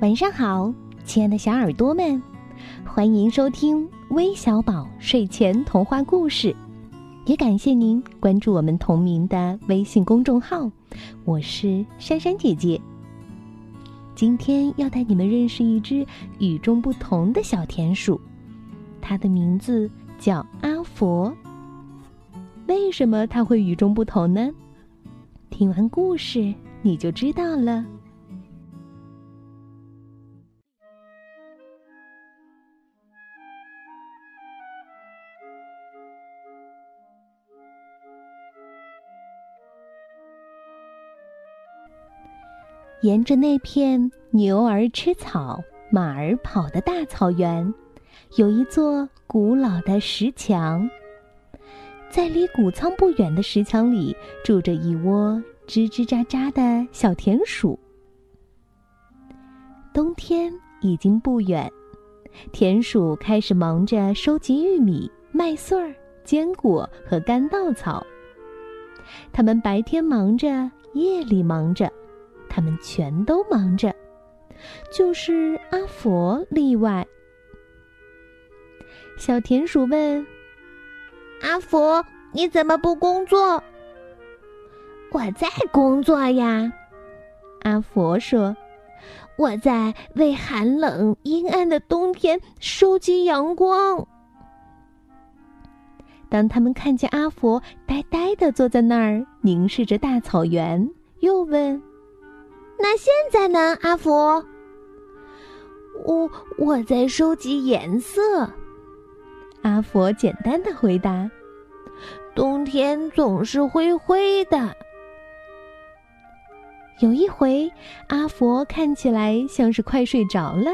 晚上好，亲爱的小耳朵们，欢迎收听微小宝睡前童话故事，也感谢您关注我们同名的微信公众号。我是珊珊姐姐，今天要带你们认识一只与众不同的小田鼠，它的名字叫阿佛。为什么它会与众不同呢？听完故事你就知道了。沿着那片牛儿吃草、马儿跑的大草原，有一座古老的石墙。在离谷仓不远的石墙里，住着一窝吱吱喳喳的小田鼠。冬天已经不远，田鼠开始忙着收集玉米、麦穗儿、坚果和干稻草。它们白天忙着，夜里忙着。他们全都忙着，就是阿佛例外。小田鼠问：“阿佛，你怎么不工作？”“我在工作呀。”阿佛说，“我在为寒冷阴暗的冬天收集阳光。”当他们看见阿佛呆呆的坐在那儿，凝视着大草原，又问。那现在呢，阿佛？我我在收集颜色。阿佛简单的回答：“冬天总是灰灰的。”有一回，阿佛看起来像是快睡着了，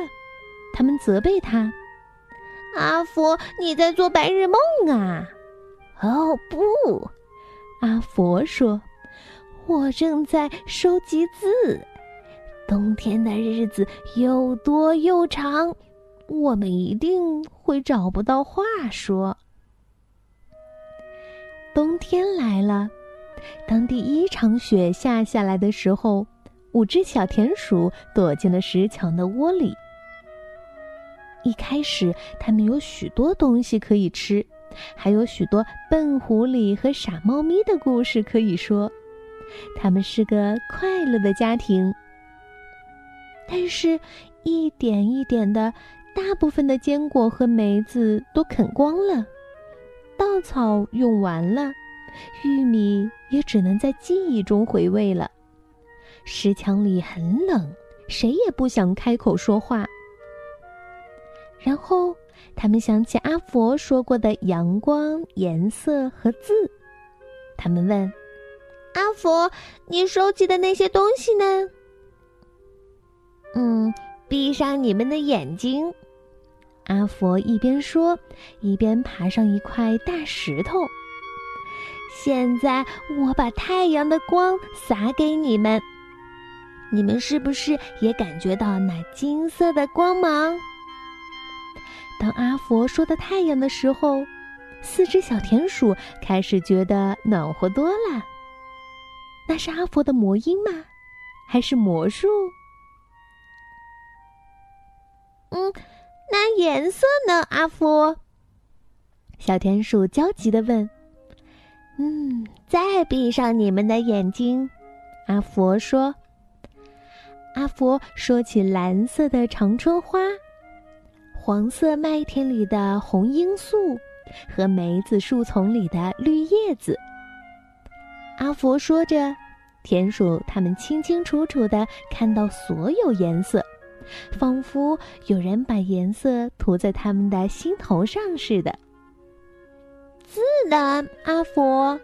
他们责备他：“阿佛，你在做白日梦啊？”“哦，不。”阿佛说，“我正在收集字。”冬天的日子又多又长，我们一定会找不到话说。冬天来了，当第一场雪下下来的时候，五只小田鼠躲进了石墙的窝里。一开始，它们有许多东西可以吃，还有许多笨狐狸和傻猫咪的故事可以说。它们是个快乐的家庭。但是，一点一点的，大部分的坚果和梅子都啃光了，稻草用完了，玉米也只能在记忆中回味了。石墙里很冷，谁也不想开口说话。然后，他们想起阿佛说过的阳光、颜色和字，他们问：“阿佛，你收集的那些东西呢？”嗯，闭上你们的眼睛。阿佛一边说，一边爬上一块大石头。现在我把太阳的光洒给你们，你们是不是也感觉到那金色的光芒？当阿佛说到太阳的时候，四只小田鼠开始觉得暖和多了。那是阿佛的魔音吗？还是魔术？嗯，那颜色呢，阿佛？小田鼠焦急的问。嗯，再闭上你们的眼睛，阿佛说。阿佛说起蓝色的长春花，黄色麦田里的红罂粟，和梅子树丛里的绿叶子。阿佛说着，田鼠他们清清楚楚的看到所有颜色。仿佛有人把颜色涂在他们的心头上似的。自然，阿佛？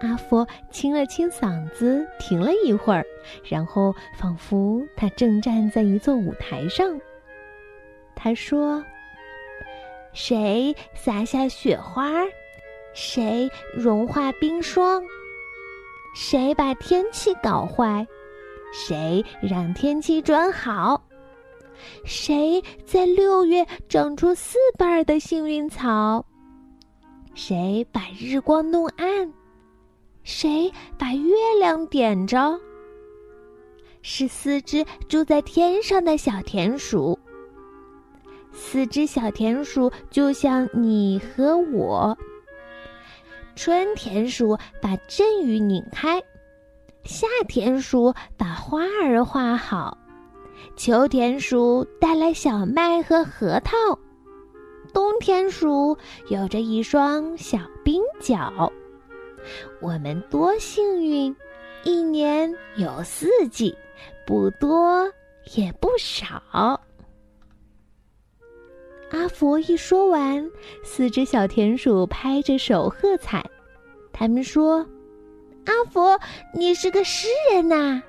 阿佛清了清嗓子，停了一会儿，然后仿佛他正站在一座舞台上。他说：“谁撒下雪花？谁融化冰霜？谁把天气搞坏？”谁让天气转好？谁在六月长出四瓣的幸运草？谁把日光弄暗？谁把月亮点着？是四只住在天上的小田鼠。四只小田鼠就像你和我。春田鼠把阵雨拧开，夏田鼠把花儿画好，秋田鼠带来小麦和核桃，冬天鼠有着一双小冰脚。我们多幸运，一年有四季，不多也不少。阿佛一说完，四只小田鼠拍着手喝彩。他们说：“阿佛，你是个诗人呐！”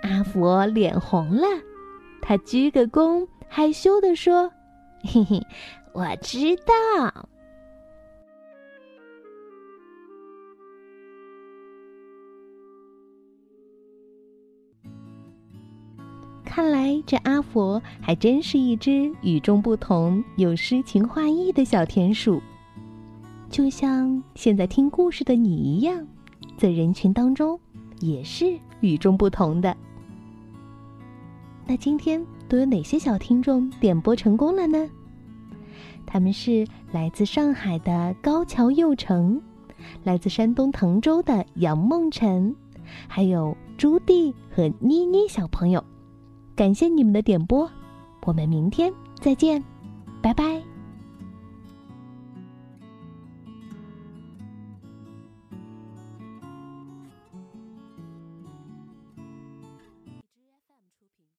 阿佛脸红了，他鞠个躬，害羞地说：“嘿嘿，我知道。”看来这阿佛还真是一只与众不同、有诗情画意的小田鼠，就像现在听故事的你一样，在人群当中也是与众不同的。那今天都有哪些小听众点播成功了呢？他们是来自上海的高桥佑成，来自山东滕州的杨梦辰，还有朱棣和妮妮小朋友。感谢你们的点播，我们明天再见，拜拜。